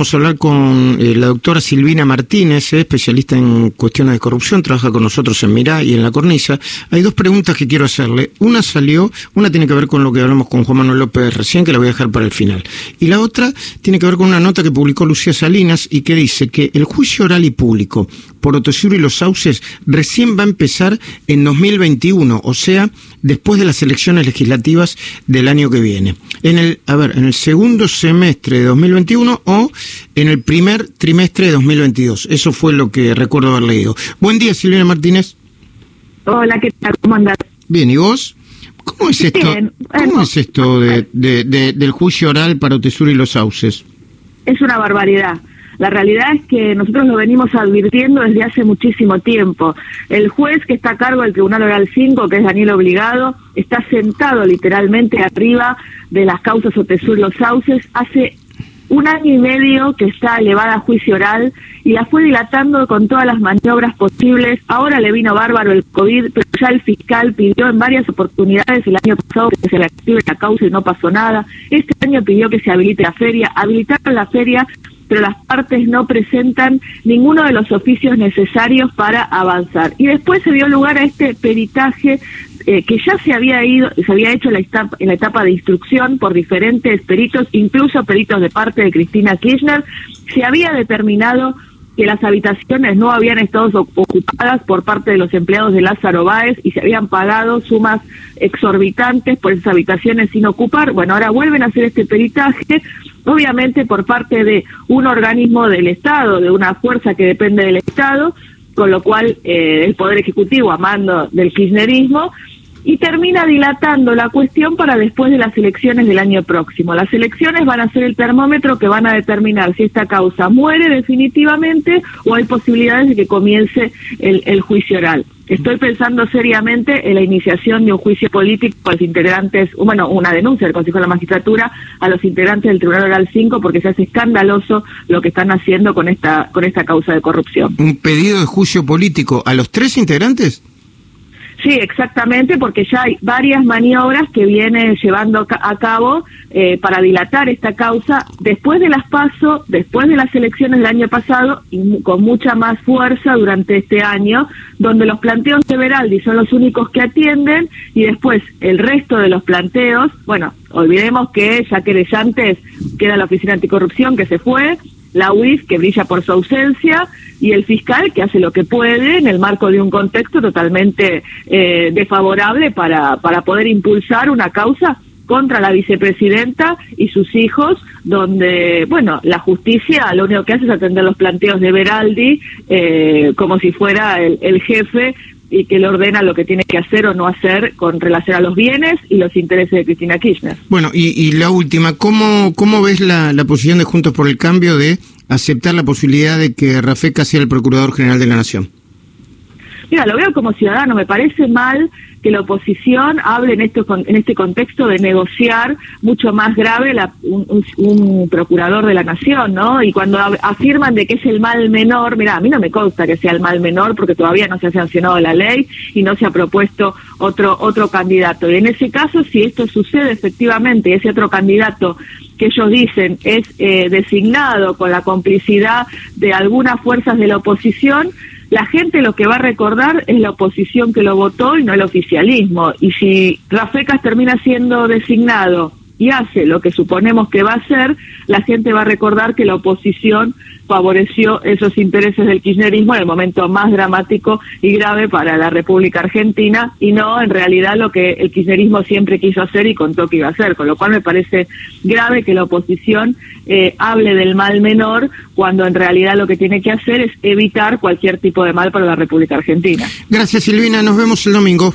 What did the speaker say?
Vamos a hablar con eh, la doctora Silvina Martínez, eh, especialista en cuestiones de corrupción, trabaja con nosotros en Mirá y en La Cornisa. Hay dos preguntas que quiero hacerle. Una salió, una tiene que ver con lo que hablamos con Juan Manuel López recién, que la voy a dejar para el final. Y la otra tiene que ver con una nota que publicó Lucía Salinas y que dice que el juicio oral y público por Otosur y los Sauces recién va a empezar en 2021, o sea, después de las elecciones legislativas del año que viene. En el, a ver, en el segundo semestre de 2021 o en el primer trimestre de 2022. Eso fue lo que recuerdo haber leído. Buen día, Silvina Martínez. Hola, ¿qué tal? ¿Cómo andás? Bien, ¿y vos? ¿Cómo es esto, ¿cómo es esto de, del juicio oral para Otesur y los sauces? Es una barbaridad. La realidad es que nosotros lo venimos advirtiendo desde hace muchísimo tiempo. El juez que está a cargo del Tribunal Oral 5, que es Daniel Obligado, está sentado literalmente arriba de las causas Otesur y los sauces hace un año y medio que está elevada a juicio oral y la fue dilatando con todas las maniobras posibles. Ahora le vino bárbaro el COVID, pero ya el fiscal pidió en varias oportunidades el año pasado que se reactive la causa y no pasó nada. Este año pidió que se habilite la feria. Habilitaron la feria pero las partes no presentan ninguno de los oficios necesarios para avanzar. Y después se dio lugar a este peritaje eh, que ya se había ido, se había hecho la, etapa, en la etapa de instrucción por diferentes peritos, incluso peritos de parte de Cristina Kirchner, se había determinado que las habitaciones no habían estado ocupadas por parte de los empleados de Lázaro Báez y se habían pagado sumas exorbitantes por esas habitaciones sin ocupar. Bueno, ahora vuelven a hacer este peritaje, obviamente por parte de un organismo del Estado, de una fuerza que depende del Estado, con lo cual eh, el Poder Ejecutivo, a mando del kirchnerismo, y termina dilatando la cuestión para después de las elecciones del año próximo. Las elecciones van a ser el termómetro que van a determinar si esta causa muere definitivamente o hay posibilidades de que comience el, juicio oral. Estoy pensando seriamente en la iniciación de un juicio político a los integrantes, bueno, una denuncia del Consejo de la Magistratura a los integrantes del Tribunal Oral 5 porque se hace escandaloso lo que están haciendo con esta con esta causa de corrupción. ¿Un pedido de juicio político a los tres integrantes? Sí, exactamente, porque ya hay varias maniobras que viene llevando a cabo eh, para dilatar esta causa. Después de las PASO, después de las elecciones del año pasado y con mucha más fuerza durante este año, donde los planteos de Veraldi son los únicos que atienden y después el resto de los planteos, bueno, olvidemos que ya querellantes queda la Oficina Anticorrupción que se fue, la UIF que brilla por su ausencia y el fiscal que hace lo que puede en el marco de un contexto totalmente eh, desfavorable para, para poder impulsar una causa contra la vicepresidenta y sus hijos, donde, bueno, la justicia lo único que hace es atender los planteos de Beraldi eh, como si fuera el, el jefe y que le ordena lo que tiene que hacer o no hacer con relación a los bienes y los intereses de Cristina Kirchner. Bueno, y, la última, ¿cómo, cómo ves la, la, posición de Juntos por el Cambio de aceptar la posibilidad de que Rafeca sea el Procurador General de la Nación? Mira, lo veo como ciudadano, me parece mal que la oposición hable en, esto, en este contexto de negociar mucho más grave la, un, procurador de la nación, ¿no? Y cuando afirman de que es el mal menor, mira, a mí no me consta que sea el mal menor porque todavía no se ha sancionado la ley y no se ha propuesto otro, otro candidato. Y en ese caso, si esto sucede efectivamente, ese otro candidato que ellos dicen es eh, designado con la complicidad de algunas fuerzas de la oposición, la gente lo que va a recordar es la oposición que lo votó y no el oficialismo. Y si Rafecas termina siendo designado y hace lo que suponemos que va a hacer, la gente va a recordar que la oposición favoreció esos intereses del kirchnerismo en el momento más dramático y grave para la República Argentina y no en realidad lo que el kirchnerismo siempre quiso hacer y contó que iba a hacer, con lo cual me parece grave que la oposición eh, hable del mal menor cuando en realidad lo que tiene que hacer es evitar cualquier tipo de mal para la República Argentina. Gracias Silvina, nos vemos el domingo.